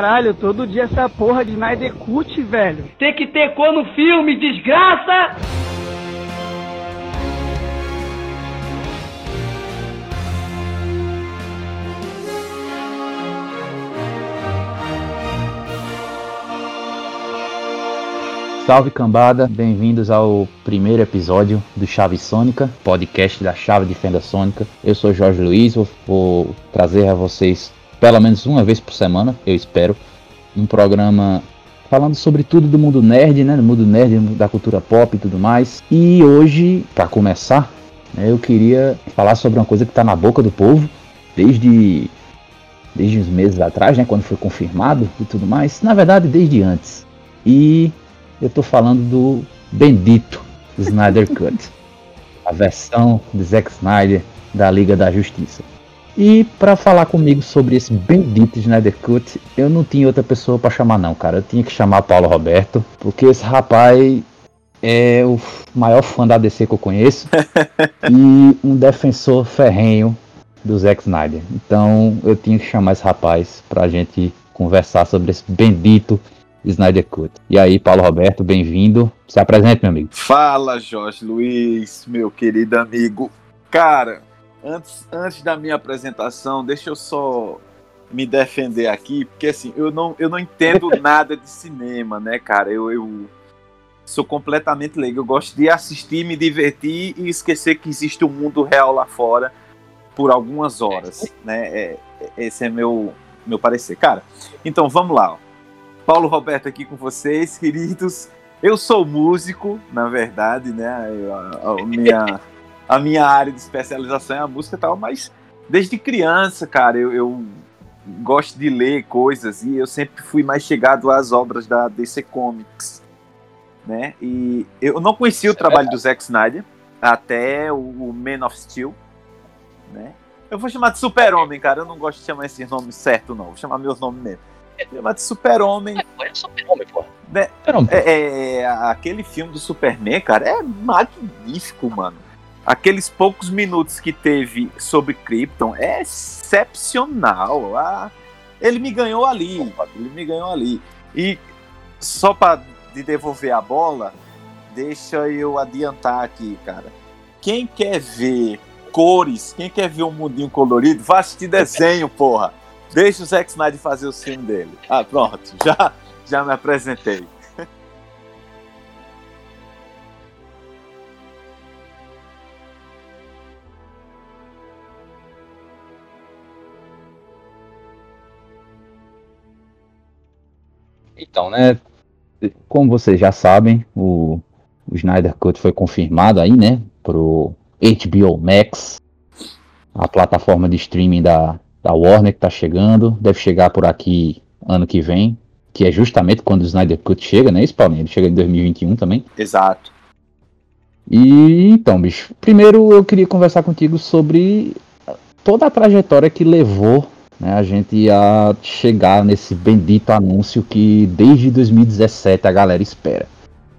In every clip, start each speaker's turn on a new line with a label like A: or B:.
A: Caralho, todo dia essa porra de Snyder Cut, velho.
B: Tem que ter cor no filme, desgraça!
C: Salve cambada, bem-vindos ao primeiro episódio do Chave Sônica, podcast da Chave de Fenda Sônica. Eu sou Jorge Luiz, vou, vou trazer a vocês pelo menos uma vez por semana, eu espero, um programa falando sobre tudo do mundo nerd, né, do mundo nerd, da cultura pop e tudo mais. E hoje, para começar, né, eu queria falar sobre uma coisa que está na boca do povo desde desde uns meses atrás, né, quando foi confirmado e tudo mais. Na verdade, desde antes. E eu estou falando do bendito Snyder Cut, a versão de Zack Snyder da Liga da Justiça. E para falar comigo sobre esse bendito Snyder Cut, eu não tinha outra pessoa para chamar não, cara. Eu tinha que chamar Paulo Roberto, porque esse rapaz é o maior fã da DC que eu conheço e um defensor ferrenho do Zack Snyder. Então eu tinha que chamar esse rapaz pra gente conversar sobre esse bendito Snyder Cut. E aí, Paulo Roberto, bem-vindo. Se apresente, meu amigo.
D: Fala, Jorge Luiz, meu querido amigo. Cara, antes, antes da minha apresentação, deixa eu só me defender aqui, porque assim, eu não, eu não entendo nada de cinema, né, cara? Eu, eu sou completamente leigo. Eu gosto de assistir, me divertir e esquecer que existe um mundo real lá fora por algumas horas, né? É, esse é meu, meu parecer. Cara, então vamos lá, ó. Paulo Roberto aqui com vocês, queridos. Eu sou músico, na verdade, né? A, a minha, a minha área de especialização é a música e tal, mas desde criança, cara, eu, eu, gosto de ler coisas e eu sempre fui mais chegado às obras da DC Comics, né? E eu não conhecia o trabalho do Zack Snyder até o, o Man of Steel, né? Eu vou chamar de Super-Homem, cara. Eu não gosto de chamar esse nome certo, não. Vou chamar meus nomes mesmo. Chama de Super-Homem. É, Super-Homem, pô. Né? Super é, é, aquele filme do Superman, cara, é magnífico, mano. Aqueles poucos minutos que teve sobre Krypton é excepcional. Ah, ele me ganhou ali. Ele me ganhou ali. E só para de devolver a bola, deixa eu adiantar aqui, cara. Quem quer ver cores, quem quer ver um mundinho colorido, vá assistir desenho, porra. Deixa o Zack Snyder fazer o filme dele. Ah, pronto. Já, já me apresentei.
C: Então, né? Como vocês já sabem, o, o Snyder Cut foi confirmado aí, né? Pro HBO Max, a plataforma de streaming da, da Warner que tá chegando, deve chegar por aqui ano que vem, que é justamente quando o Snyder Cut chega, né? Isso, Paulinho? Ele chega em 2021 também.
D: Exato.
C: E então, bicho, primeiro eu queria conversar contigo sobre toda a trajetória que levou né, a gente a chegar nesse bendito anúncio que desde 2017 a galera espera.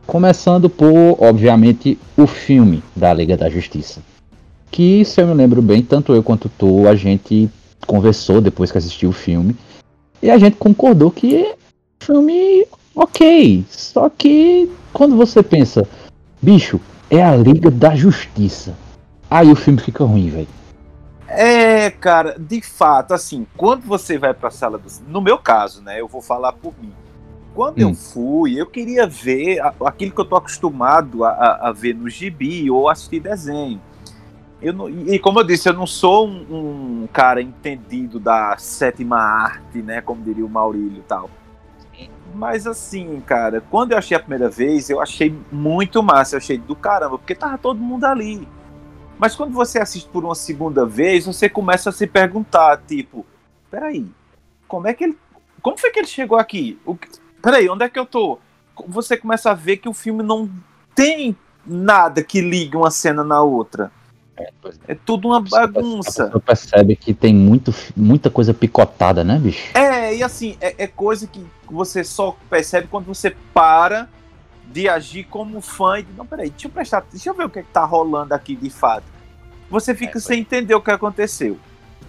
C: Começando por, obviamente, o filme da Liga da Justiça. Que, se eu me lembro bem, tanto eu quanto tu, a gente conversou depois que assistiu o filme. E a gente concordou que é filme ok. Só que quando você pensa, bicho, é a Liga da Justiça. Aí o filme fica ruim, velho.
D: É, cara, de fato, assim, quando você vai pra sala do. No meu caso, né? Eu vou falar por mim. Quando hum. eu fui, eu queria ver aquilo que eu tô acostumado a, a, a ver no gibi ou assistir desenho. Eu não, e como eu disse, eu não sou um, um, cara entendido da sétima arte, né? Como diria o Maurílio e tal. Mas assim, cara, quando eu achei a primeira vez, eu achei muito massa, eu achei do caramba, porque tava todo mundo ali. Mas quando você assiste por uma segunda vez, você começa a se perguntar, tipo, peraí, como é que ele. Como foi que ele chegou aqui? O, peraí, onde é que eu tô? Você começa a ver que o filme não tem nada que ligue uma cena na outra. É, tudo uma bagunça.
C: Você percebe que tem muito, muita coisa picotada, né, bicho?
D: É, e assim, é, é, coisa que você só percebe quando você para de agir como fã e não, peraí, deixa eu prestar, deixa eu ver o que, é que tá rolando aqui de fato. Você fica é, sem entender o que aconteceu,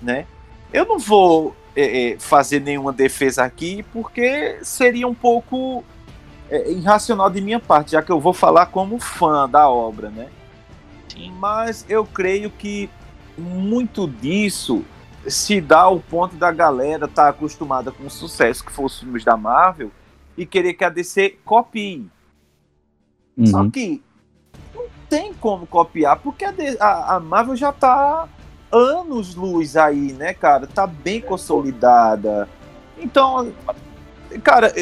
D: né? Eu não vou é, é, fazer nenhuma defesa aqui, porque seria um pouco é, irracional de minha parte, já que eu vou falar como fã da obra, né? Sim. Mas eu creio que muito disso se dá ao ponto da galera estar tá acostumada com o sucesso que foram os filmes da Marvel e querer que a DC copie. Uhum. Só que não tem como copiar, porque a, a, Marvel já está anos luz aí, né, cara? Tá bem consolidada. Então, cara,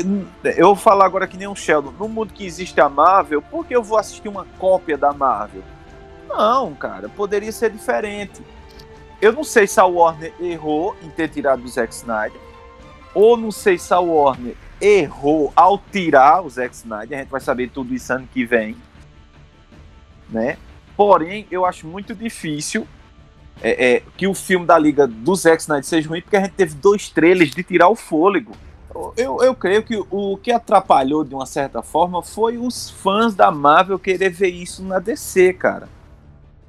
D: eu vou falar agora que nem um Sheldon. No mundo que existe a Marvel, por que eu vou assistir uma cópia da Marvel? Não, cara, poderia ser diferente. Eu não sei se a Warner errou em ter tirado o Zack Snyder, ou não sei se a Warner errou ao tirar o Zack Snyder. A gente vai saber tudo isso ano que vem, né? Porém, eu acho muito difícil é, é, que o filme da Liga do Zack Snyder seja ruim, porque a gente teve dois trailers de tirar o fôlego. Eu, eu creio que o que atrapalhou de uma certa forma foi os fãs da Marvel querer ver isso na DC, cara.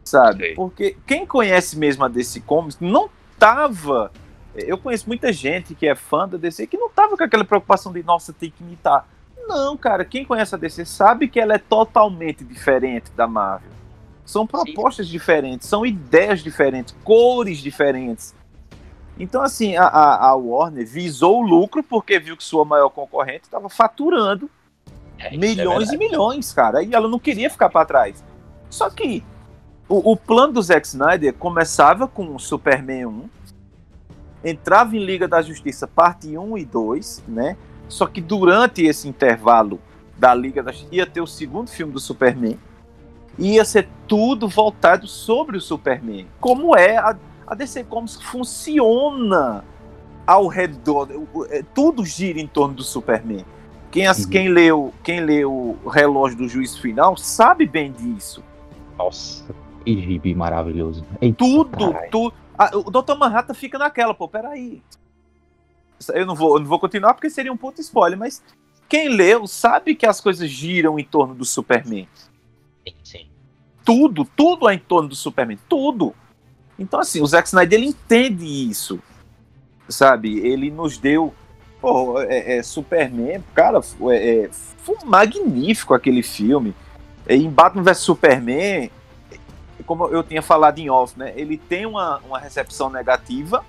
D: Sabe? Porque quem conhece mesmo a DC Comics não tava. Eu conheço muita gente que é fã da DC que não tava com aquela preocupação de, nossa, tem que imitar. Não, cara, quem conhece a DC sabe que ela é totalmente diferente da Marvel. São propostas Sim. diferentes, são ideias diferentes, cores diferentes. Então, assim, a, a, Warner visou o lucro porque viu que sua maior concorrente estava faturando é, é milhões é e milhões, cara. E ela não queria ficar para trás. Só que o, o, plano do Zack Snyder começava com Superman 1, entrava em Liga da Justiça parte 1 e 2, né? Só que durante esse intervalo da Liga da Justiça ia ter o segundo filme do Superman ia ser tudo voltado sobre o Superman. Como é a, a DC Comics funciona ao redor, é, tudo gira em torno do Superman. Quem, as, uhum. quem, leu, quem leu o relógio do juiz final sabe bem disso.
C: Nossa, que gibi maravilhoso.
D: Eita, tudo, tudo. o Dr. Manhattan fica naquela, pô, peraí. Eu não vou, eu não vou continuar porque seria um puto spoiler, mas quem leu sabe que as coisas giram em torno do Superman. Sim. Tudo, tudo é em torno do Superman, tudo. Então, assim, o Zack Snyder ele entende isso, sabe? Ele nos deu. Pô, é, é Superman, cara, é, é, foi magnífico aquele filme. É, em Batman vs Superman, como eu tinha falado em off, né? Ele tem uma, uma recepção negativa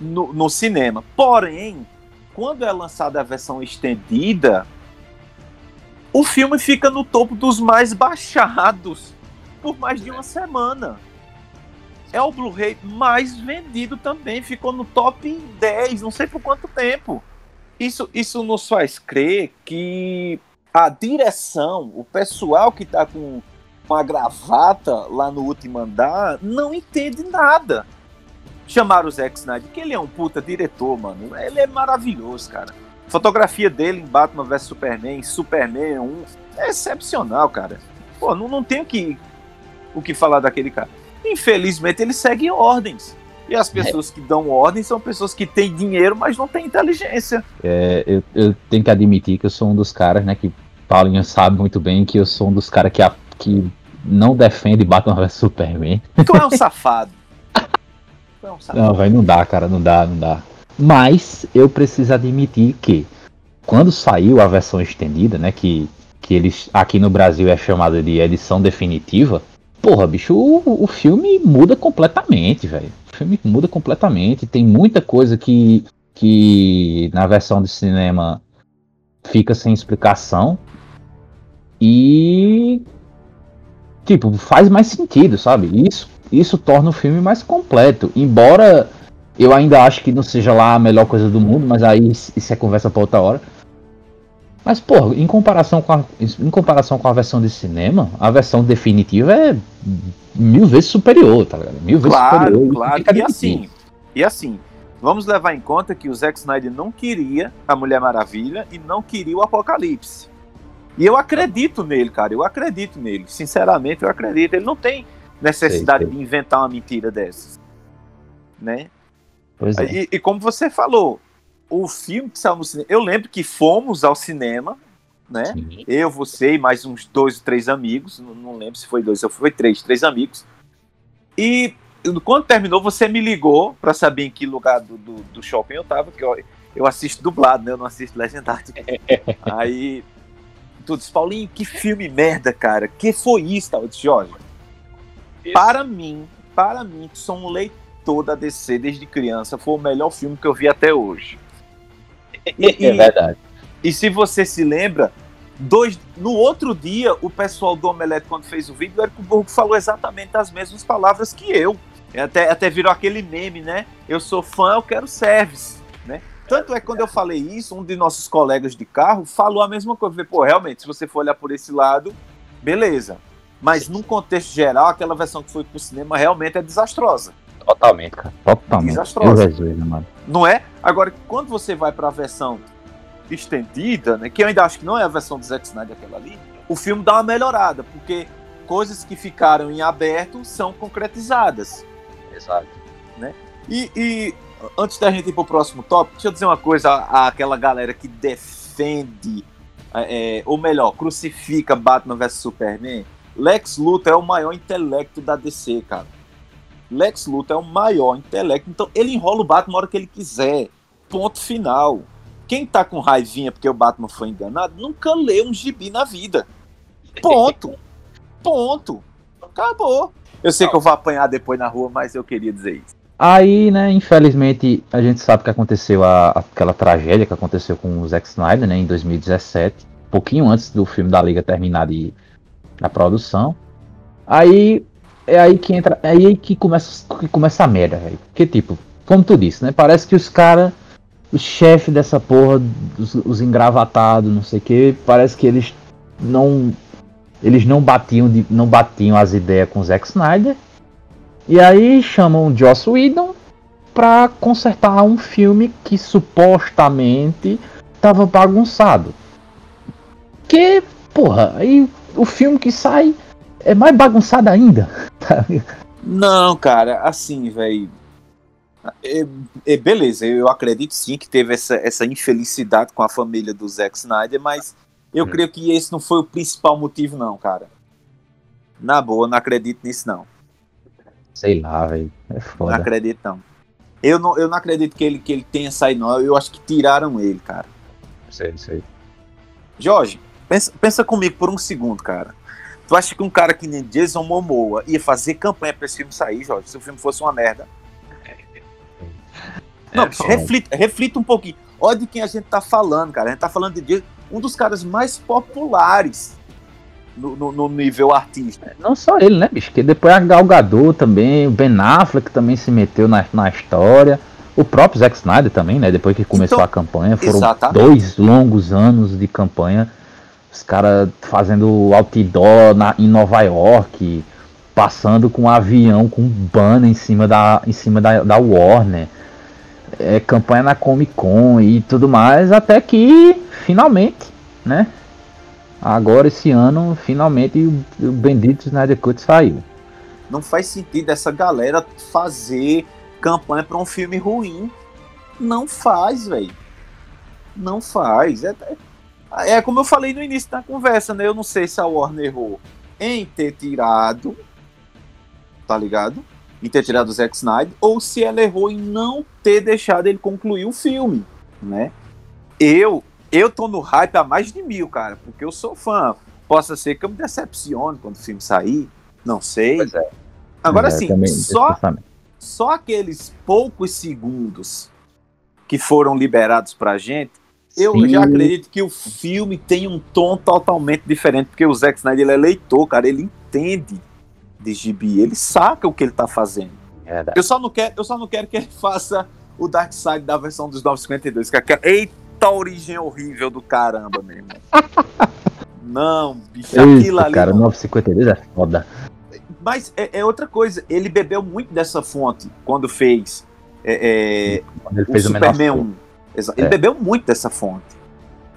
D: no, no cinema. Porém, quando é lançada a versão estendida, o filme fica no topo dos mais baixados por mais de uma semana. É o Blu-ray mais vendido também, ficou no top 10, não sei por quanto tempo. Isso, isso nos faz crer que a direção, o pessoal que está com uma gravata lá no último andar, não entende nada. Chamaram o Zack Snyder, que ele é um puta diretor, mano. Ele é maravilhoso, cara fotografia dele em Batman vs Superman, Superman 1, é excepcional, cara. Pô, não, não tenho que, o que falar daquele cara. Infelizmente, ele segue ordens. E as pessoas é. que dão ordens são pessoas que têm dinheiro, mas não têm inteligência.
C: É, eu, eu, tenho que admitir que eu sou um dos caras, né, que Paulinho sabe muito bem que eu sou um dos caras que, que não defende Batman vs Superman.
D: Tu é um safado.
C: tu é um safado. Não, vai, não dá, cara, não dá, não dá. Mas eu preciso admitir que quando saiu a versão estendida, né, que, que eles aqui no Brasil é chamada de edição definitiva, porra, bicho, o, o filme muda completamente, velho. O filme muda completamente, tem muita coisa que que na versão de cinema fica sem explicação e tipo, faz mais sentido, sabe? Isso isso torna o filme mais completo, embora eu ainda acho que não seja lá a melhor coisa do mundo, mas aí isso é conversa para outra hora. Mas, pô, em comparação, com a, em comparação com a versão de cinema, a versão definitiva é mil vezes superior, tá ligado? Mil vezes
D: claro,
C: superior.
D: Claro, e assim, e assim, vamos levar em conta que o Zack Snyder não queria a Mulher Maravilha e não queria o Apocalipse. E eu acredito nele, cara, eu acredito nele. Sinceramente, eu acredito. Ele não tem necessidade sei, sei. de inventar uma mentira dessas. Né?
C: Pois é.
D: E, e, como você falou, o filme que saiu no cinema. Eu lembro que fomos ao cinema, né? Sim. Eu, você e mais uns dois ou três amigos. Não, não lembro se foi dois ou foi três, três amigos. E quando terminou, você me ligou pra saber em que lugar do, do, do shopping eu tava, que eu, eu assisto dublado, né? Eu não assisto legendado. Aí tu disse, Paulinho, que filme merda, cara. Que foi isso? Eu disse, Jorge, para mim, para mim, que sou um leitor da DC desde criança, foi o melhor filme que eu vi até hoje.
C: E, é verdade.
D: E, e se você se lembra, dois, no outro dia, o pessoal do Omelete, quando fez o vídeo, o Érico Borgo falou exatamente as mesmas palavras que eu. Até, até virou aquele meme, né? Eu sou fã, eu quero service? Tanto é que quando eu falei isso, um de nossos colegas de carro falou a mesma coisa. Falei, Pô, realmente, se você for olhar por esse lado, beleza. Mas num contexto geral, aquela versão que foi pro cinema realmente é desastrosa.
C: Totalmente, cara. Totalmente.
D: Desastrosa.
C: Jesus, mano.
D: Não é? Agora, quando você vai para a versão estendida, né, que eu ainda acho que não é a versão do Zack Snyder aquela ali, o filme dá uma melhorada, porque coisas que ficaram em aberto são concretizadas.
C: Exato.
D: E, e antes da gente ir pro próximo tópico, deixa eu dizer uma coisa àquela galera que defende, é, ou melhor, crucifica Batman vs Superman. Lex Luthor é o maior intelecto da DC, cara. Lex Luthor é o maior intelecto, então ele enrola o Batman a hora que ele quiser. Ponto final. Quem tá com raivinha porque o Batman foi enganado, nunca lê um gibi na vida. Ponto. Ponto. Acabou. Eu sei que eu vou apanhar depois na rua, mas eu queria dizer isso.
C: Aí, né, infelizmente, a gente sabe que aconteceu a- aquela tragédia que aconteceu com o Zack Snyder, né, em 2017, pouquinho antes do filme da Liga terminar de, a produção. Aí é aí que entra, é aí que começa, que começa a merda, velho. Porque, tipo, como tu disse, né, parece que os caras, o chefe dessa porra, os, os engravatados, não sei o que, parece que eles não eles não batiam, de- não batiam as ideias com o Zack Snyder. E aí chamam o Joss Whedon pra consertar um filme que supostamente tava bagunçado. Que, porra, aí o filme que sai é mais bagunçado ainda.
D: Não, cara, assim, velho. É, é, beleza, eu acredito sim que teve essa, essa infelicidade com a família do Zack Snyder, mas eu
C: Hum.
D: creio que esse não foi o principal motivo, não, cara. Na boa, não acredito nisso, não.
C: Sei lá, velho. É
D: Não
C: foda.
D: acredito, não. Eu não, eu não acredito que ele, que ele tenha saído, não. Eu acho que tiraram ele, cara.
C: Sei, sei.
D: Jorge, pensa, pensa comigo por um segundo, cara. Tu acha que um cara que nem Jason Momoa ia fazer campanha pra esse filme sair, Jorge, se o filme fosse uma merda? Não, bicho, reflita, reflita um pouquinho. Olha de quem a gente tá falando, cara. A gente tá falando de um dos caras mais populares no, no- no nível artístico.
C: Não só ele, né, bicho? Que depois a Gal Gadot também, o Ben Affleck também se meteu na, na história. O próprio Zack Snyder também, né? Depois que começou
D: Então,
C: a campanha, foram
D: exatamente.
C: dois longos anos de campanha. Os caras fazendo outdoor na, em Nova York, passando com um avião com um banner em cima da, em cima da, da Warner. É, campanha na Comic Con e tudo mais, até que finalmente, né? Agora esse ano, finalmente o, bendito Snyder Cut saiu.
D: Não faz sentido essa galera fazer campanha pra um filme ruim. Não faz, velho. Não faz. É, é- é como eu falei no início da conversa, né? Eu não sei se a Warner errou em ter tirado, tá ligado? Em ter tirado o Zack Snyder, ou se ela errou em não ter deixado ele concluir o filme, né? Eu, eu tô no hype há mais de mil, cara, porque eu sou fã. Possa ser que eu me decepcione quando o filme sair, não sei.
C: Pois é.
D: Agora
C: É,
D: sim, só, só aqueles poucos segundos que foram liberados pra gente, eu
C: Sim.
D: já acredito que o filme tem um tom totalmente diferente, porque o Zack Snyder ele é leitor, cara, ele entende de gibi, ele saca o que ele tá fazendo.
C: É verdade.
D: Eu só não quero, eu só não quero que ele faça o Dark Side da versão dos 952, que é aquela eita origem horrível do caramba mesmo. Não, bicho, aquilo ali
C: cara,
D: não
C: 952 é foda.
D: Mas é, é outra coisa, ele bebeu muito dessa fonte quando fez é, é,
C: Quando ele
D: o
C: fez o menor
D: Superman 1. Exa- Ele
C: É.
D: bebeu muito dessa fonte.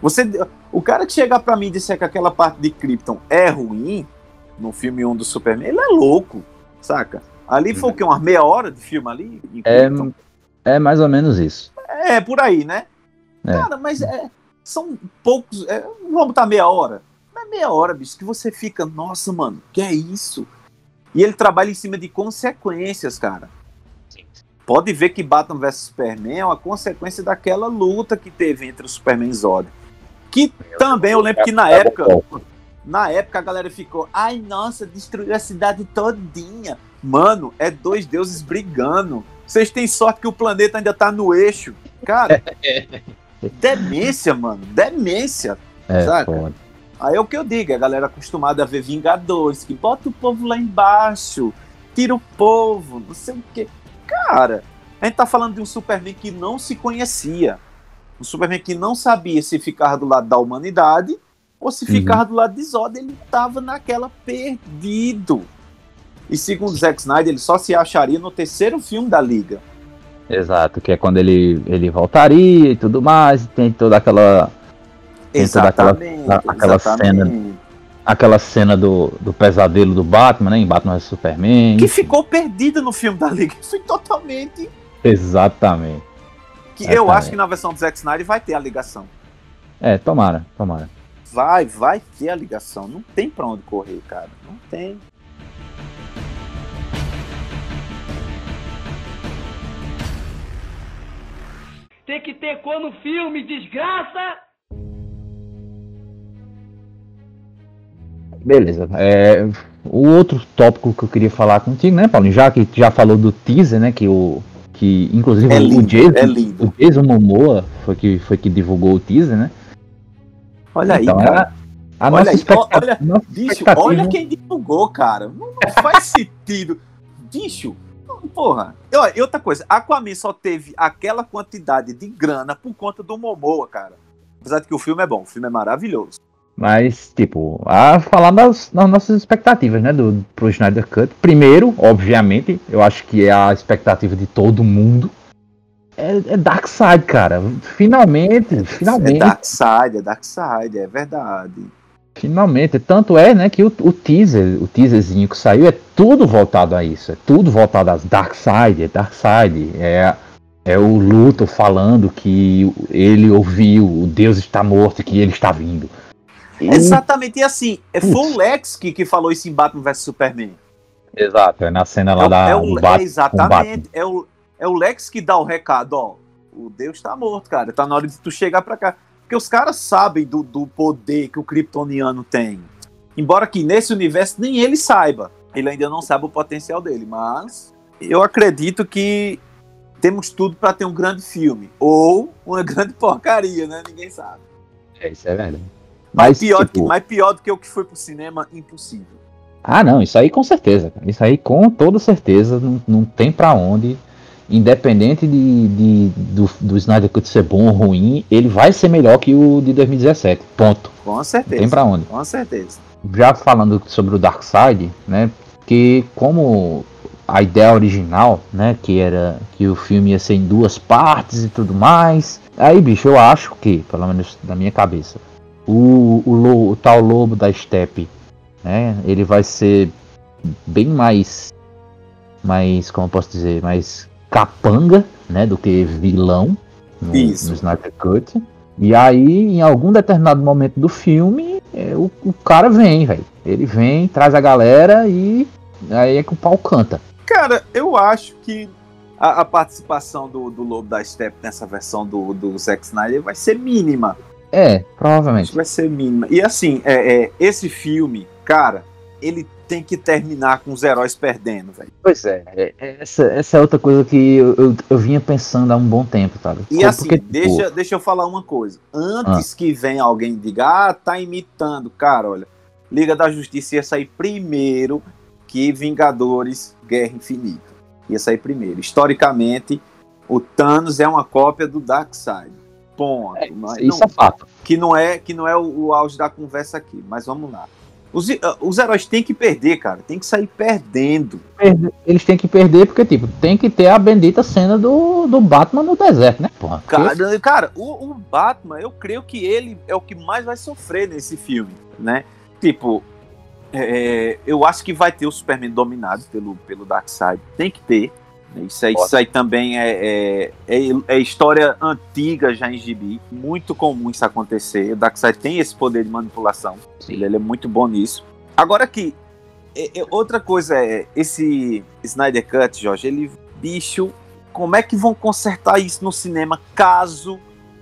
D: Você, o cara que chegar pra mim e disser que aquela parte de Krypton é ruim, no filme 1 do Superman, ele é louco, saca? Ali foi o quê? Umas meia hora de filme ali? em
C: É, é mais ou menos isso.
D: É, por aí, né?
C: É.
D: Cara, mas é, são poucos. É, vamos botar meia hora. Não é meia hora, bicho, que você fica, nossa, mano, que é isso? E ele trabalha em cima de consequências, cara. Pode ver que Batman vs Superman é uma consequência daquela luta que teve entre o Superman e Zod. Que também eu lembro que na época, na época a galera ficou, ai nossa, destruiu a cidade todinha. Mano, é dois deuses brigando. Vocês têm sorte que o planeta ainda tá no eixo. Cara, demência, mano, demência.
C: É,
D: saca?
C: foda.
D: Aí é o que eu digo, a galera acostumada a ver Vingadores, que bota o povo lá embaixo, tira o povo, não sei o quê. Cara, a gente tá falando de um Superman que não se conhecia. Um Superman que não sabia se ficar do lado da humanidade ou se
C: Uhum.
D: ficar do lado de Zod. Ele tava naquela perdido. E segundo Zack Snyder, ele só se acharia no terceiro filme da Liga.
C: Exato, que é quando ele, ele voltaria e tudo mais, tem toda aquela Tem toda aquela-
D: Exatamente.
C: aquela
D: exatamente.
C: aquela cena do, do pesadelo do Batman, né? Em Batman vs Superman.
D: Que ficou perdido no filme da Liga. Foi totalmente
C: Exatamente.
D: Que
C: É,
D: eu acho que na versão do Zack Snyder vai ter a ligação.
C: É, tomara, tomara.
D: Vai, vai ter a ligação. Não tem pra onde correr, cara. Não tem.
B: Tem que ter cor no filme, desgraça!
C: Beleza. É, o outro tópico que eu queria falar contigo, né, Paulinho? Já que já falou do teaser, né? Que o. Que inclusive
D: É
C: o
D: lindo,
C: Jason,
D: é lindo.
C: o Jason Momoa foi que, foi que divulgou o teaser, né?
D: Olha aí,
C: Então,
D: cara.
C: A
D: Olha
C: nossa
D: aí,
C: expectativa.
D: olha,
C: nossa
D: Bicho,
C: expectativa-
D: olha quem divulgou, cara. Não, não faz sentido. Bicho, porra. E, Olha, e outra coisa, Aquaman só teve aquela quantidade de grana por conta do Momoa, cara. Apesar de que o filme é bom, o filme é maravilhoso.
C: Mas, tipo, a falar das, das nossas expectativas, né, do, pro Snyder Cut. Primeiro, obviamente, eu acho que é a expectativa de todo mundo. É, é Darkseid, cara. Finalmente,
D: É
C: finalmente,
D: Darkseid, é Darkseid, é verdade.
C: Finalmente. Tanto é, né, que o, o teaser, o teaserzinho que saiu é tudo voltado a isso. É tudo voltado a Darkseid, é Darkseid. É, é o Luthor falando que ele ouviu, o Deus está morto e que ele está vindo. E-
D: Exatamente, e assim, é, foi
C: Putz.
D: o Lex que, que falou isso em Batman vs Superman.
C: Exato, é na cena lá
D: É
C: da,
D: é o-
C: do
D: é exatamente. É o, é o Lex que dá o recado, ó. O Deus tá morto, cara. Tá na hora de tu chegar pra cá. Porque os caras sabem do, do poder que o Kryptoniano tem. Embora que nesse universo nem ele saiba. Ele ainda não sabe o potencial dele. Mas eu acredito que temos tudo pra ter um grande filme. Ou uma grande porcaria, né? Ninguém sabe.
C: É, isso é verdade.
D: Mas,
C: Mas,
D: pior,
C: tipo,
D: que, mais pior do que o que foi pro cinema, impossível.
C: Ah, não, isso aí com certeza. cara. Isso aí com toda certeza não, não tem pra onde. Independente de, de- do, do Snyder Cut ser bom ou ruim, ele vai ser melhor que o de 2017. Ponto.
D: Com
C: Não
D: certeza.
C: tem pra onde.
D: Com certeza.
C: Já falando sobre o Darkseid, né? Que como a ideia original, né? Que era que o filme ia ser em duas partes e tudo mais. Aí, bicho, eu acho que, pelo menos na minha cabeça, o, o, o tal lobo da Steppe, né? Ele vai ser bem mais, mais, como eu posso dizer, mais capanga, né? Do que vilão no,
D: Isso.
C: no Snyder Cut. E aí, em algum determinado momento do filme, é, o, o cara vem, velho. Ele vem, traz a galera e aí é que o pau canta.
D: Cara, eu acho que a, a participação do, do Lobo da Steppe nessa versão do, do Zack Snyder vai ser mínima.
C: É,
D: Acho
C: provavelmente.
D: que vai ser mínima. E assim, é, é, esse filme, cara, ele tem que terminar com os heróis perdendo, velho.
C: Pois é, é, é, essa, essa é outra coisa que eu, eu, eu vinha pensando há um bom tempo, sabe?
D: E
C: Porque,
D: assim,
C: tipo,
D: deixa, deixa eu falar uma coisa. Antes que venha alguém e diga, ah, tá imitando. Cara, olha, Liga da Justiça ia sair primeiro que Vingadores Guerra Infinita. Ia sair primeiro. Historicamente, o Thanos é uma cópia do Darkseid. Ponto. Mas
C: Isso
D: não-
C: é fato.
D: que não é que não é o, o auge da conversa aqui, mas vamos lá. Os, ah, os heróis têm que perder, cara. Tem que sair perdendo.
C: Eles têm que perder porque, tipo, tem que ter a bendita cena do, do Batman no deserto, né, porra?
D: Cara, cara o, o Batman, eu creio que ele é o que mais vai sofrer nesse filme, né? Tipo, é, eu acho que vai ter o Superman dominado pelo, pelo Darkseid. Tem que ter. Isso aí, isso aí também é, é, é, é história antiga já em gibi. Muito comum isso acontecer. O Darkseid tem esse poder de manipulação. Ele, ele é muito bom nisso. Agora que é, é, outra coisa é, esse Snyder Cut, Jorge, ele, bicho, como é que vão consertar isso no cinema caso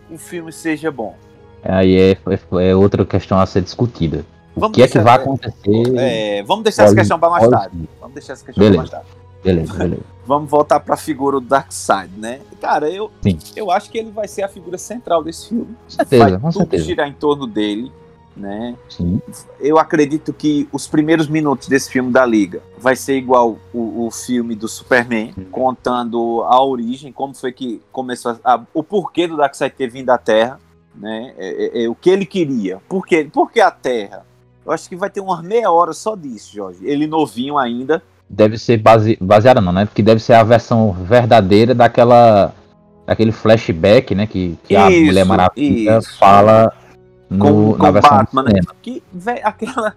D: o filme seja bom?
C: Aí é, é, outra questão a ser discutida. O
D: Vamos
C: que é que
D: deixar-
C: vai acontecer?
D: Vamos deixar essa questão para mais tarde. Vamos deixar essa questão para mais tarde.
C: Beleza, beleza.
D: Vamos voltar para a figura do Darkseid, né? Cara, eu,
C: Sim.
D: eu acho que ele vai ser a figura central desse filme.
C: Com certeza,
D: vai
C: com
D: tudo
C: certeza.
D: girar em torno dele, né?
C: Sim.
D: Eu acredito que os primeiros minutos desse filme da Liga vai ser igual o, o filme do Superman, contando a origem, como foi que começou, a- o porquê do Darkseid ter vindo à Terra, né? É, é- é o que ele queria. Por quê? Por que a Terra? Eu acho que vai ter umas meia hora só disso, Jorge. Ele novinho ainda.
C: Deve ser base, baseada não, né? Porque deve ser a versão verdadeira daquela daquele flashback, né? Que, que a
D: Isso,
C: Mulher Maravilha
D: isso.
C: fala no,
D: com
C: na versão
D: Batman, né? Que, véi, aquela,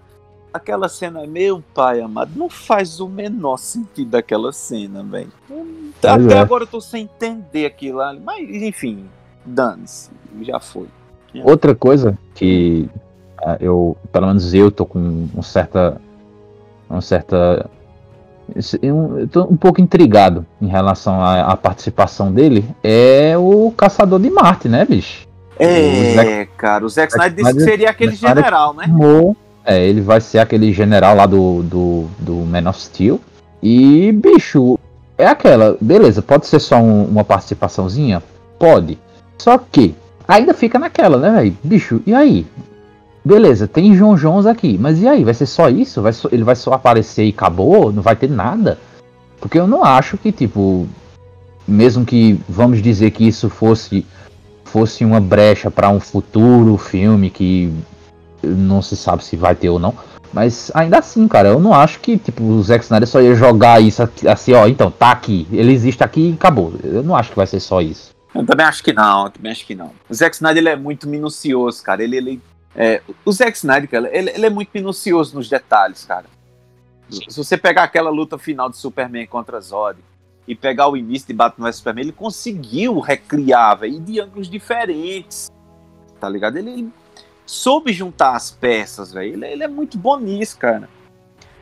D: aquela cena, meu pai amado, não faz o menor sentido aquela cena, velho. Até
C: é.
D: agora eu tô sem entender aquilo ali. Mas, enfim, dane-se. Já foi.
C: Outra coisa que ah, eu, pelo menos eu tô com um certa um certa tô um pouco intrigado em relação à, à participação dele é o Caçador de Marte, né, bicho? O
D: É,
C: Zack-
D: cara, o Zack Snyder disse que seria aquele general, né?
C: É, ele vai ser aquele general lá do, do, do Man of Steel. E, bicho, é aquela, beleza, pode ser só um- uma participaçãozinha? Pode. Só que, ainda fica naquela, né, velho? Bicho, e aí? Beleza, tem João Jones aqui, mas e aí? Vai ser só isso? Vai só- ele vai só aparecer e acabou? Não vai ter nada? Porque eu não acho que, tipo, mesmo que, vamos dizer que isso fosse fosse uma brecha para um futuro filme que não se sabe se vai ter ou não. Mas ainda assim, cara, eu não acho que tipo, o Zack Snyder só ia jogar isso assim, ó, então, tá aqui, ele existe aqui e acabou. Eu não acho que vai ser só isso.
D: Eu também acho que não, também acho que não. O Zack Snyder ele é muito minucioso, cara. Ele, ele é, o Zack Snyder, cara, ele, ele é muito minucioso nos detalhes, cara. Se você pegar aquela luta final de Superman contra Zod e pegar o início de Batman vs Superman, ele conseguiu recriar, velho, de ângulos diferentes. Tá ligado? Ele, ele soube juntar as peças, velho. Ele, ele é muito bom nisso, cara.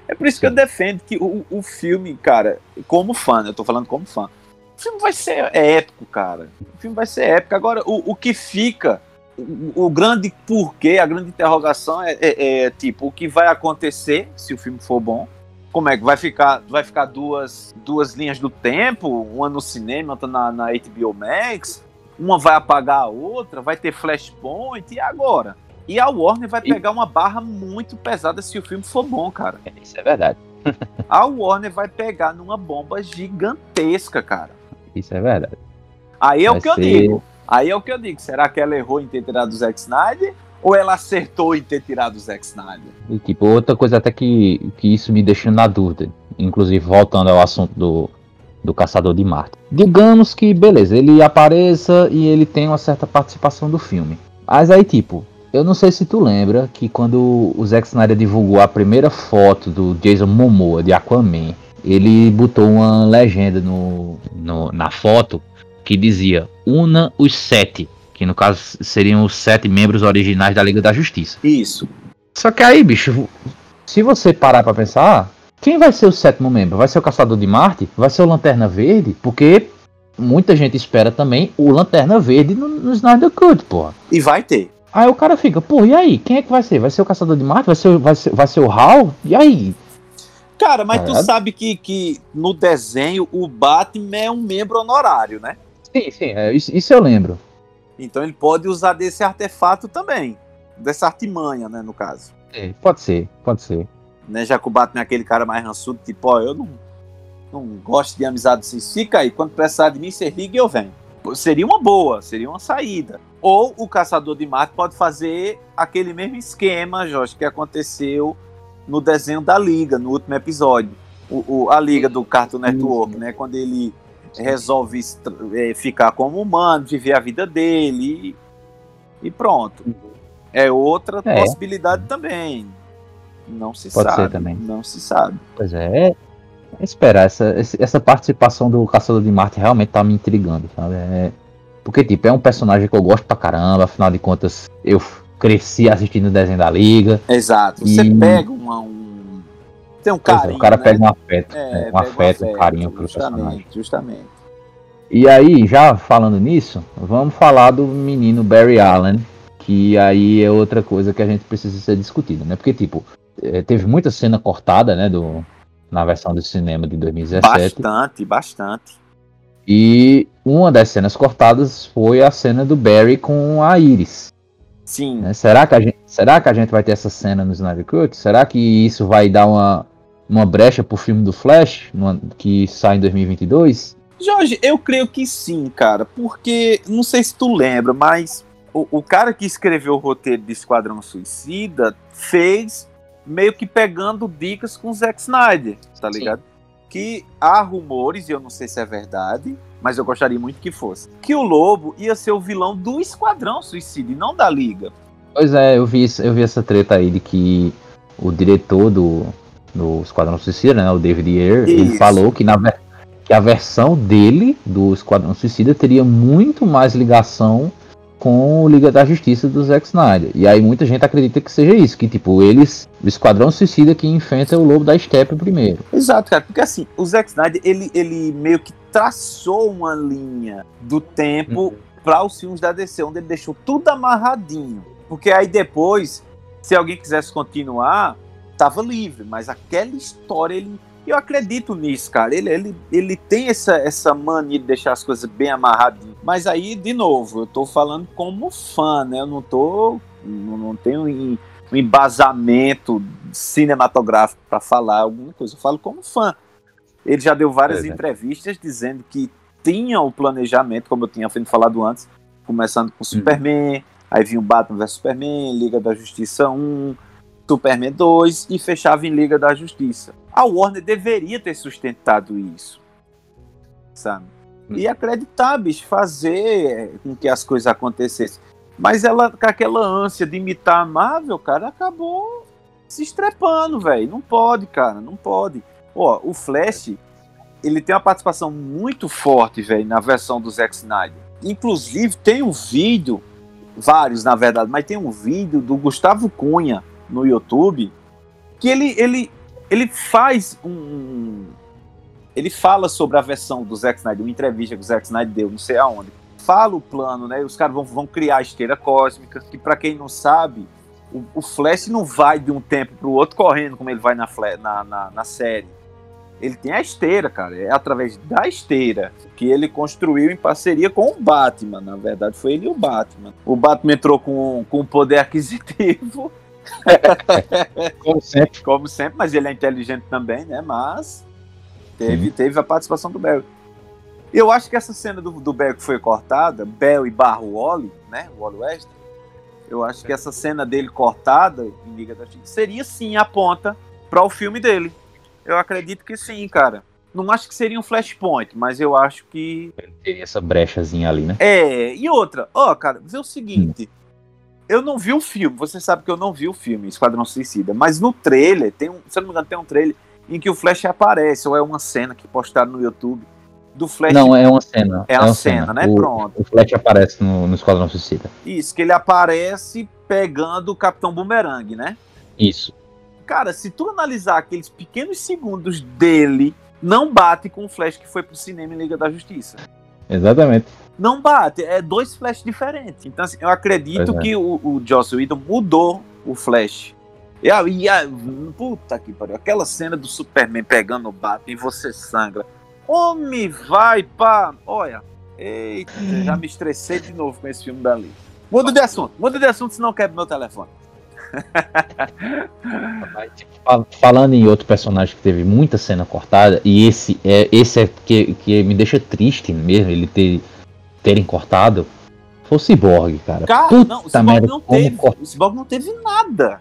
D: É por isso que eu defendo que o, o filme, cara, como fã, né, eu tô falando como fã, o filme vai ser épico, cara. O filme vai ser épico. Agora, o, o que fica, o, grande porquê, a grande interrogação é, é- é, tipo, o que vai acontecer se o filme for bom? Como é que vai ficar? Vai ficar duas, duas linhas do tempo, uma no cinema, outra na, na HBO Max? Uma vai apagar a outra, vai ter flashpoint, e agora? E a Warner vai
C: E-
D: pegar uma barra muito pesada se o filme for bom, cara.
C: Isso é verdade.
D: A Warner vai pegar numa bomba gigantesca, cara.
C: Isso é verdade.
D: Aí é
C: Vai
D: o que eu
C: ser-
D: digo. Aí é o que eu digo. Será que ela errou em ter tirado o Zack Snyder? Ou ela acertou em ter tirado o Zack Snyder?
C: E tipo, outra coisa até que, que isso me deixa na dúvida. Inclusive, voltando ao assunto do, do Caçador de Marte. Digamos que, beleza, ele apareça e ele tem uma certa participação do filme. Mas aí, tipo, eu não sei se tu lembra que quando o Zack Snyder divulgou a primeira foto do Jason Momoa de Aquaman, ele botou uma legenda no, no- na foto que dizia Una os sete. Que no caso seriam os sete membros originais da Liga da Justiça.
D: Isso.
C: Só que aí, bicho, se você parar pra pensar, quem vai ser o sétimo membro? Vai ser o Caçador de Marte? Vai ser o Lanterna Verde? Porque muita gente espera também o Lanterna Verde no, no Snyder Cut, porra.
D: E vai ter.
C: Aí o cara fica, pô, e aí? Quem é que vai ser? Vai ser o Caçador de Marte? Vai ser, vai ser, vai ser o Hal? E aí?
D: Cara, mas tu
C: Caralho.
D: sabe que, que no desenho o Batman é um membro honorário, né?
C: Sim, sim, é, isso, isso eu lembro.
D: Então ele pode usar desse artefato também. Dessa artimanha, né, no caso.
C: É, pode ser, pode ser.
D: Né, já que o Batman é aquele cara mais rançudo, tipo, ó, eu não, não gosto de amizade assim. Fica aí, quando precisar de mim, você liga e eu venho. Seria uma boa, seria uma saída. Ou o Caçador de Marte pode fazer aquele mesmo esquema, Jorge, que aconteceu no desenho da Liga, no último episódio. O, o- a Liga do Cartoon Network, né? Quando ele resolve eh, ficar como humano, viver a vida dele e, e pronto. É outra
C: É.
D: possibilidade também. Não se
C: Pode
D: sabe.
C: ser também.
D: Não se sabe.
C: Pois é, é esperar. Essa, essa participação do Caçador de Marte realmente tá me intrigando, sabe? É- porque, tipo, é um personagem que eu gosto pra caramba, afinal de contas, eu cresci assistindo o desenho da Liga.
D: Exato. Você
C: E-
D: pega uma- um. Tem um
C: Pois
D: carinho.
C: o cara
D: né?
C: pega um afeto,
D: É,
C: né, um
D: pega
C: afeto, um carinho pelo
D: justamente,
C: personagem.
D: Justamente.
C: E aí, já falando nisso, vamos falar do menino Barry Allen, que aí é outra coisa que a gente precisa ser discutida, né? Porque, tipo, eh, teve muita cena cortada, né, do, na versão do cinema de 2017.
D: Bastante, bastante.
C: E uma das cenas cortadas foi a cena do Barry com a Iris.
D: Sim.
C: né? Será, que a gente, será que a gente vai ter essa cena no Snyder Cut? Será que isso vai dar uma, uma brecha pro filme do Flash, no- que sai em 2022?
D: Jorge, eu creio que sim, cara, porque não sei se tu lembra, mas o, o cara que escreveu o roteiro de Esquadrão Suicida fez meio que pegando dicas com o Zack Snyder, tá
C: Sim.
D: ligado? Que há rumores, e eu não sei se é verdade, mas eu gostaria muito que fosse, que o Lobo ia ser o vilão do Esquadrão Suicida e não da Liga.
C: Pois é, eu vi, eu vi essa treta aí de que o diretor do, do Esquadrão Suicida, né, o David Ayer, ele
D: Isso.
C: falou que, na, que a versão dele do Esquadrão Suicida teria muito mais ligação com o Liga da Justiça do Zack Snyder. E aí muita gente acredita que seja isso, que tipo, eles, o Esquadrão Suicida que enfrenta o Lobo da Steppe primeiro.
D: Exato, cara, porque assim, o Zack Snyder, ele, ele meio que traçou uma linha do tempo para os filmes da DC, onde ele deixou tudo amarradinho. Porque aí depois, se alguém quisesse continuar, tava livre, mas aquela história, ele. Eu acredito nisso, cara. Ele, ele, ele tem essa, essa mania de deixar as coisas bem amarradinhas. Mas aí, de novo, eu tô falando como fã, né? Eu não tô. Não, não tenho um embasamento cinematográfico para falar alguma coisa. Eu falo como fã. Ele já deu várias
C: É, né?
D: entrevistas dizendo que tinha o planejamento, como eu tinha falado antes, começando com Superman, aí vinha o Batman vs Superman, Liga da Justiça 1, Superman 2 e fechava em Liga da Justiça. A Warner deveria ter sustentado isso, sabe? E acreditar, bicho, fazer com que as coisas acontecessem. Mas ela, com aquela ânsia de imitar a Marvel, cara, acabou se estrepando, velho. Não pode, cara, não pode. Ó, o Flash, ele tem uma participação muito forte, velho, na versão do Zack Snyder. Inclusive, tem um vídeo, vários na verdade, mas tem um vídeo do Gustavo Cunha no YouTube que ele, ele, ele faz um. Ele fala sobre a versão do Zack Snyder, uma entrevista que o Zack Snyder deu, não sei aonde. Fala o plano, né? Os caras vão, vão criar a esteira cósmica, que pra quem não sabe, o, o Flash não vai de um tempo pro outro correndo como ele vai na, na, na, na série. Ele tem a esteira, cara. É através da esteira que ele construiu em parceria com o Batman. Na verdade, foi ele e o Batman. O Batman entrou com, com poder aquisitivo,
C: Como sempre.
D: como sempre, mas ele é inteligente também, né? Mas teve, teve a participação do Barry. Eu acho que essa cena do, do Barry que foi cortada, Bell e Barro Wally, né? Wally West, eu acho que essa cena dele cortada em Liga da Justiça seria sim a ponta para o filme dele. Eu acredito que sim, cara. Não acho que seria um flashpoint, mas eu acho que
C: Tem essa brechazinha ali, né?
D: é, e outra, ó, cara, vê o seguinte. Eu não vi o filme, você sabe que eu não vi o filme, Esquadrão Suicida, mas no trailer, tem um, se eu não me engano, tem um trailer em que o Flash aparece, ou é uma cena que postaram no YouTube do Flash.
C: Não, é uma cena.
D: É uma cena, né?
C: O,
D: Pronto.
C: o Flash aparece no, no Esquadrão Suicida.
D: Isso, que ele aparece pegando o Capitão Boomerang, né?
C: Isso.
D: Cara, se tu analisar aqueles pequenos segundos dele, não bate com o Flash que foi pro cinema em Liga da Justiça.
C: Exatamente.
D: não bate, é dois Flash diferentes. Então, assim, eu acredito
C: é.
D: que o, o Joss Whedon mudou o Flash. E a, e a- puta que pariu, aquela cena do Superman pegando o Batman e você sangra. Homem, vai pá. Olha, eita, já me estressei de novo com esse filme dali. Muda de assunto, muda de assunto, senão quebra meu telefone.
C: Mas, tipo, fal- Falando em outro personagem que teve muita cena cortada, e esse é esse é que, que me deixa triste mesmo, ele ter terem cortado, foi o Cyborg, cara.
D: Cara,
C: Puta
D: não, o Cyborg
C: merda,
D: não teve.
C: cor-
D: O Cyborg não teve nada.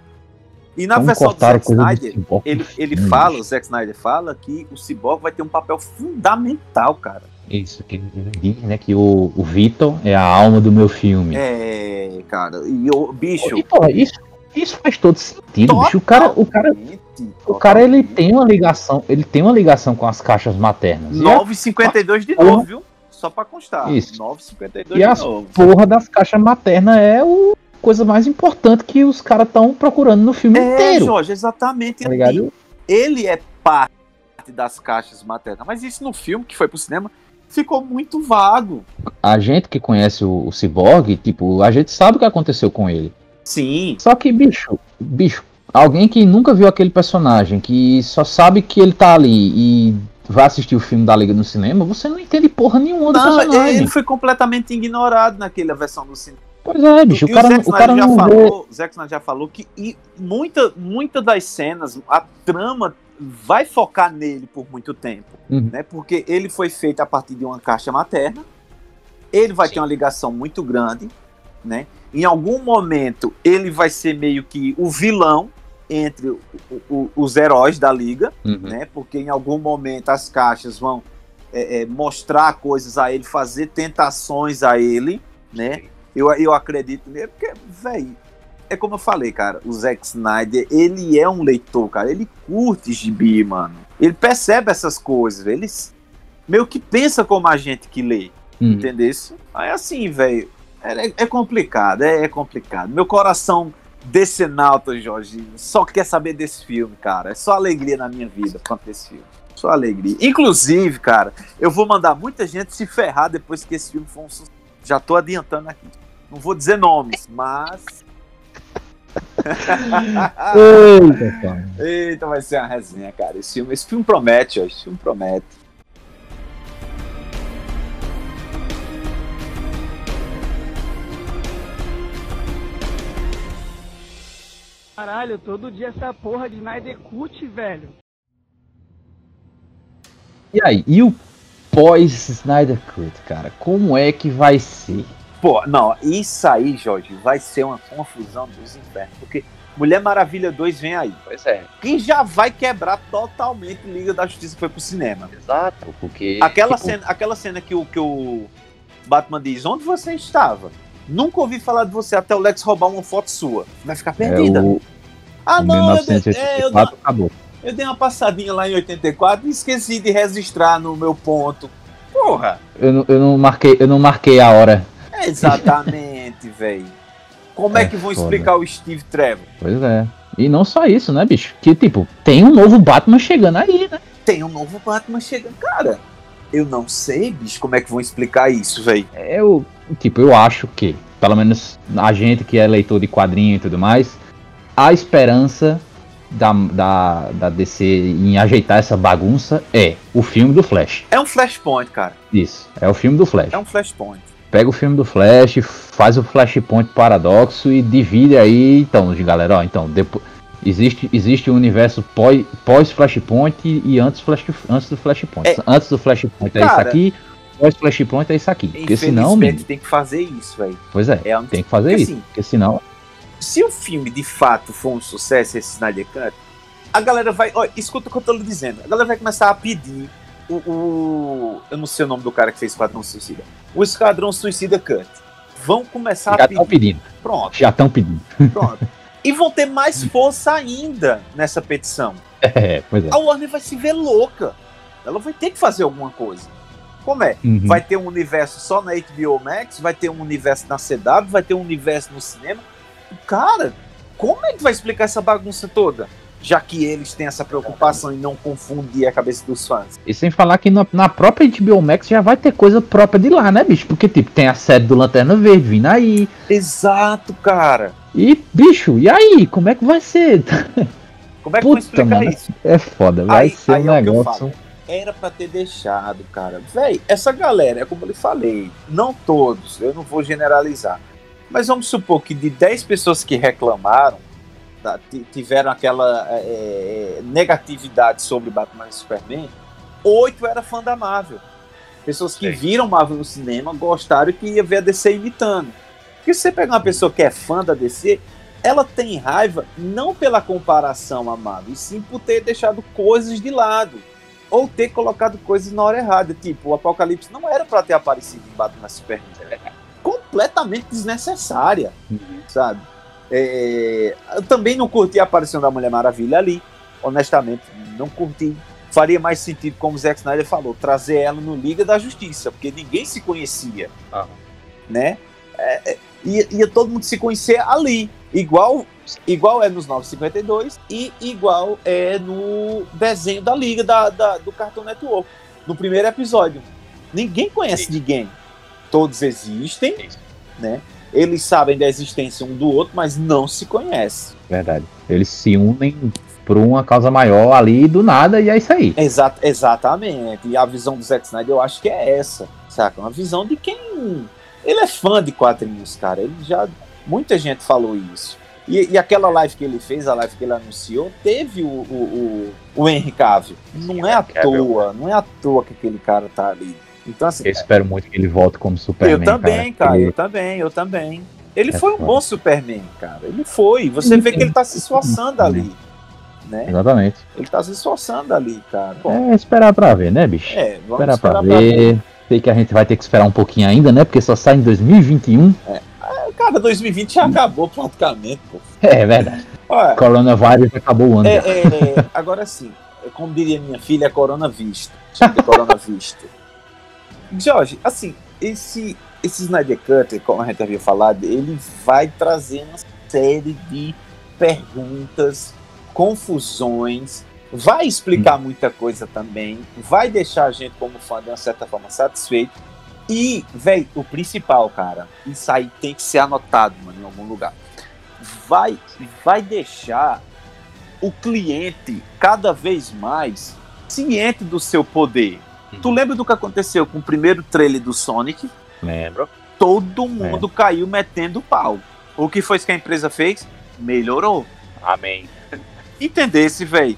D: E na
C: como
D: versão do Zack
C: do
D: Snyder,
C: Cyborg
D: ele, ele fala, o. Zack Snyder fala que o Cyborg vai ter um papel fundamental, cara.
C: Isso, que ele diz, né, que o, o Vitor é a alma do meu filme.
D: É, cara, e o bicho.
C: E, porra, isso, isso faz todo sentido, bicho. O cara, o cara,
D: totalmente,
C: o cara ele tem uma ligação, ele tem uma ligação com as caixas maternas. E a
D: 9,52 de novo, viu? Só pra constar.
C: Isso.
D: 9,52
C: E
D: de novo.
C: porra das caixas maternas é o coisa mais importante que os caras estão procurando no filme
D: É,
C: inteiro.
D: Jorge, exatamente.
C: Tá ligado?
D: ele é parte das caixas maternas. Mas isso no filme que foi pro cinema ficou muito vago.
C: A gente que conhece o, o Cyborg, tipo, a gente sabe o que aconteceu com ele.
D: Sim.
C: Só que, bicho, bicho, alguém que nunca viu aquele personagem, que só sabe que ele tá ali e vai assistir o filme da Liga no cinema, você não entende porra nenhuma do
D: Não,
C: personagem.
D: ele foi completamente ignorado naquela versão do cinema.
C: Pois é, bicho,
D: E
C: o cara,
D: Zack
C: o cara
D: já
C: vê.
D: falou, o Zack Snyder já falou que e muita, muita das cenas, a trama vai focar nele por muito tempo,
C: Uhum.
D: né? Porque ele foi feito a partir de uma caixa materna. Ele vai ter uma ligação muito grande, né? Em algum momento ele vai ser meio que o vilão entre o- o- os heróis da liga,
C: Uhum.
D: né? Porque em algum momento as caixas vão é, é, mostrar coisas a ele, fazer tentações a ele, né? Eu, eu acredito nele, porque, velho, é como eu falei, cara, o Zack Snyder, ele é um leitor, cara, ele curte gibi, mano. Ele percebe essas coisas, ele meio que pensa como a gente que lê,
C: Uhum.
D: entendeu? Aí assim, velho, é, é complicado, é, é complicado. Meu coração decenalta, Jorge, só quer saber desse filme, cara. É só alegria na minha vida quanto esse filme. Só alegria. Inclusive, cara, eu vou mandar muita gente se ferrar depois que esse filme for um sucesso. Já tô adiantando aqui. Não vou dizer nomes, mas.
C: Eita, cara.
D: Eita, vai ser uma resenha, cara. Esse filme, esse filme promete, ó. Esse filme promete.
A: Caralho, todo dia essa porra de Snyder Cut, velho.
C: E aí, e o pós-Snyder Cut, cara? Como é que vai ser?
D: Pô, não, isso aí, Jorge, vai ser uma confusão dos infernos. Porque Mulher Maravilha 2 vem aí.
C: Pois é,
D: Quem já vai quebrar totalmente Liga da Justiça que foi pro cinema.
C: exato, porque...
D: Aquela,
C: tipo,
D: cena, aquela cena que o, que o Batman diz: Onde você estava? Nunca ouvi falar de você até o Lex roubar uma foto sua. Vai ficar
C: É
D: perdida.
C: o,
D: ah,
C: o
D: não, eu dei, é, eu,
C: 1984 acabou.
D: eu dei uma passadinha lá em 84 e esqueci de registrar no meu ponto. Porra!
C: Eu não, eu não marquei, eu não marquei a hora.
D: É exatamente, velho. Como é,
C: É
D: que vão
C: foda.
D: explicar o Steve Trevor?
C: Pois é. E não só isso, né, bicho? Que tipo, tem um novo Batman chegando aí, né?
D: Tem um novo Batman chegando. Cara, eu não sei, bicho, como é que vão explicar isso, velho.
C: Eu, tipo, eu acho que, pelo menos a gente que é leitor de quadrinho e tudo mais, a esperança da, da, da DC em ajeitar essa bagunça é o filme do Flash.
D: É um Flashpoint, cara.
C: Isso, é o filme do Flash.
D: É um Flashpoint.
C: Pega o filme do Flash, faz o Flashpoint paradoxo e divide aí, então, de galera, ó, então, depois existe existe um universo pós, pós Flashpoint e antes Flash antes do Flashpoint.
D: É.
C: Antes do Flashpoint é isso
D: Cara,
C: aqui, Flashpoint é isso aqui. Porque senão,
D: tem que fazer isso, velho.
C: pois é,
D: É um
C: tem que fazer
D: Porque,
C: isso,
D: assim,
C: porque senão
D: se o filme de fato for um sucesso, esse Snyder Cut, a galera vai. Ó, escuta o que eu tô lhe dizendo. A galera vai começar a pedir o. o- eu não sei o nome do cara que fez Esquadrão Suicida. O Esquadrão Suicida Cut. Vão começar
C: já
D: a
C: estão
D: pedir.
C: pedindo,
D: Pronto,
C: já estão pedindo.
D: pronto. e vão ter mais força ainda nessa petição.
C: É, pois é.
D: A Warner vai se ver louca. Ela vai ter que fazer alguma coisa. Como é?
C: Uhum.
D: Vai ter um universo só na HBO Max, vai ter um universo na CW, vai ter um universo no cinema. Cara, como é que vai explicar essa bagunça toda? Já que eles têm essa preocupação em não confundir a cabeça dos fãs.
C: E sem falar que na, na própria HBO Max já vai ter coisa própria de lá, né, bicho? Porque, tipo, tem a série do Lanterna Verde vindo aí.
D: Exato, cara.
C: E, bicho, e aí? Como é que vai ser?
D: Como é que
C: Puta,
D: explicar
C: mano.
D: isso?
C: É foda, vai
D: Aí-
C: ser
D: aí
C: um
D: é
C: negócio.
D: Era pra ter deixado, cara. Véi, essa galera, é como eu lhe falei, não todos, eu não vou generalizar. Mas vamos supor que de 10 pessoas que reclamaram, tá, ti- tiveram aquela é, é, negatividade sobre Batman e Superman, oito era fã da Marvel. Pessoas que viram Marvel no cinema, gostaram e que ia ver a DC imitando. Porque se você pegar uma pessoa que é fã da DC, ela tem raiva não pela comparação a Marvel, e sim por ter deixado coisas de lado. Ou ter colocado coisas na hora errada. Tipo, o Apocalipse não era pra ter aparecido em Batman Superman. Era completamente desnecessária, sabe? É, eu também não curti a aparição da Mulher Maravilha ali. Honestamente, não curti. Faria mais sentido, como o Zack Snyder falou, trazer ela no Liga da Justiça, porque ninguém se conhecia.
C: Ah.
D: Né? É, é, ia, ia todo mundo se conhecer ali. Igual, igual é nos 952 e igual é no desenho da Liga da, da- do Cartoon Network, no primeiro episódio. Ninguém conhece ninguém. Todos existem, né? Eles sabem da existência um do outro, mas não se conhecem.
C: Verdade. Eles se unem por uma causa maior ali do nada e é isso aí.
D: Exa exatamente. E a visão do Zack Snyder eu acho que é essa, saca? Uma visão de quem. Ele é fã de quadrinhos, cara. Ele já. Muita gente falou isso. E, e aquela live que ele fez, a live que ele anunciou, teve o, o, o, o Henry Cavill. Não é à
C: Cavill.
D: toa, não é à toa que aquele cara tá ali. Então, assim,
C: Eu espero muito que ele volte como Superman.
D: eu também, cara,
C: porque
D: eu também, eu também. Ele
C: É
D: foi um bom Superman, cara. Ele foi. Você vê que ele tá se esforçando ali. Né?
C: Exatamente.
D: Ele tá se esforçando ali, cara. Bom,
C: É esperar pra ver, né, bicho?
D: é, vamos
C: esperar, pra,
D: esperar pra
C: ver. Sei que a gente vai ter que esperar um pouquinho ainda, né? Porque só sai em 2021.
D: Cara, 2020 já acabou praticamente, pô.
C: É verdade.
D: Olha,
C: Coronavírus acabou o ano.
D: é, é, é, agora sim, é como diria minha filha, é Corona Vista. Corona Vista. Jorge, assim, esse, esse Snyder Cutter, como a gente havia falado, ele vai trazer uma série de perguntas, confusões, vai explicar muita coisa também, vai deixar a gente, como fã, de uma certa forma, satisfeito. E, velho, o principal, cara, isso aí tem que ser anotado, mano, em algum lugar. Vai, vai deixar o cliente cada vez mais ciente do seu poder. Tu lembra do que aconteceu com o primeiro trailer do Sonic?
C: Lembro.
D: Todo mundo caiu metendo pau. O que foi isso que a empresa fez? Melhorou.
C: Amém.
D: Entendesse, velho?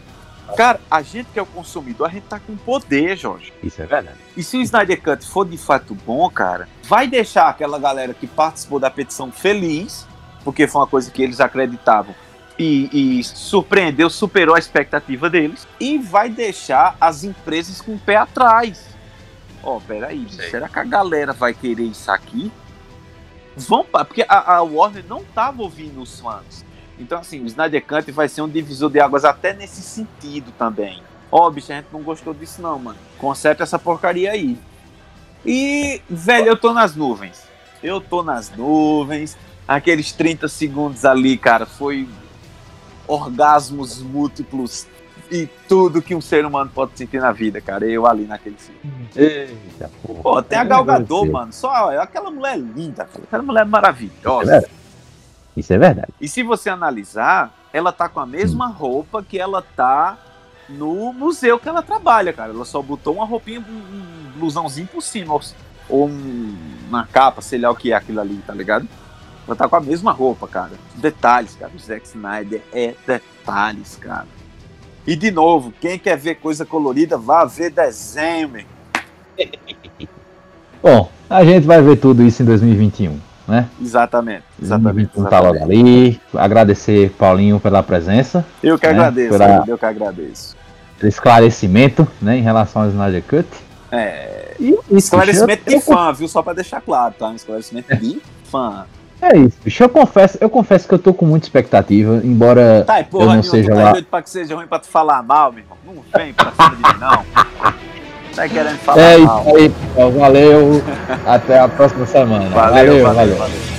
D: Cara, a gente que é o consumidor, a gente tá com poder, Jorge.
C: Isso é verdade.
D: E se o Snyder Cut for de fato bom, cara, vai deixar aquela galera que participou da petição feliz, porque foi uma coisa que eles acreditavam e, e surpreendeu, superou a expectativa deles, e vai deixar as empresas com o pé atrás. Ó, peraí,
C: Sei.
D: será que a galera vai querer isso aqui? Vão, porque a, a Warner não tava ouvindo os fãs. Então, assim, o Snyder Cut vai ser um divisor de águas até nesse sentido também. Ó, bicho, a gente não gostou disso não, mano. Conserta essa porcaria aí. E, velho, eu tô nas nuvens. Eu tô nas nuvens. Aqueles 30 segundos ali, cara, foi orgasmos múltiplos e tudo que um ser humano pode sentir na vida, cara. Eu ali naquele filme.
C: Eita, porra.
D: Pô, tem a Gal Gadot,
C: Você.
D: mano. Só aquela mulher é linda, cara. Aquela mulher é maravilhosa.
C: É Isso é verdade.
D: E se você analisar, ela tá com a mesma roupa que ela tá no museu que ela trabalha, cara. Ela só botou uma roupinha, um blusãozinho por cima, ou- ou um- uma capa, sei lá o que é aquilo ali, tá ligado? Ela tá com a mesma roupa, cara. Detalhes, cara. O Zack Snyder é detalhes, cara. E de novo, quem quer ver coisa colorida, vá ver desenho, meu.
C: Bom, a gente vai ver tudo isso em 2021, né?
D: Exatamente, exatamente.
C: 2021 tá logo ali. Agradecer, Paulinho, pela presença,
D: Eu que
C: né,
D: agradeço,
C: pela-
D: eu que agradeço.
C: esclarecimento, né, em relação ao Snyder Cut.
D: É,
C: E
D: Esclarecimento
C: eu-
D: de fã, viu? Só pra deixar claro, tá? Um esclarecimento de fã.
C: É isso, bicho. Eu confesso, eu confesso que eu tô com muita expectativa, embora
D: Tá, e porra,
C: Eu não
D: nenhuma,
C: seja
D: tá
C: lá-
D: doido pra que seja ruim pra tu falar mal, meu irmão. Não vem pra cima de mim, não. Tá querendo falar
C: É isso aí, pessoal. Valeu. Até a próxima semana.
D: Valeu, valeu, valeu.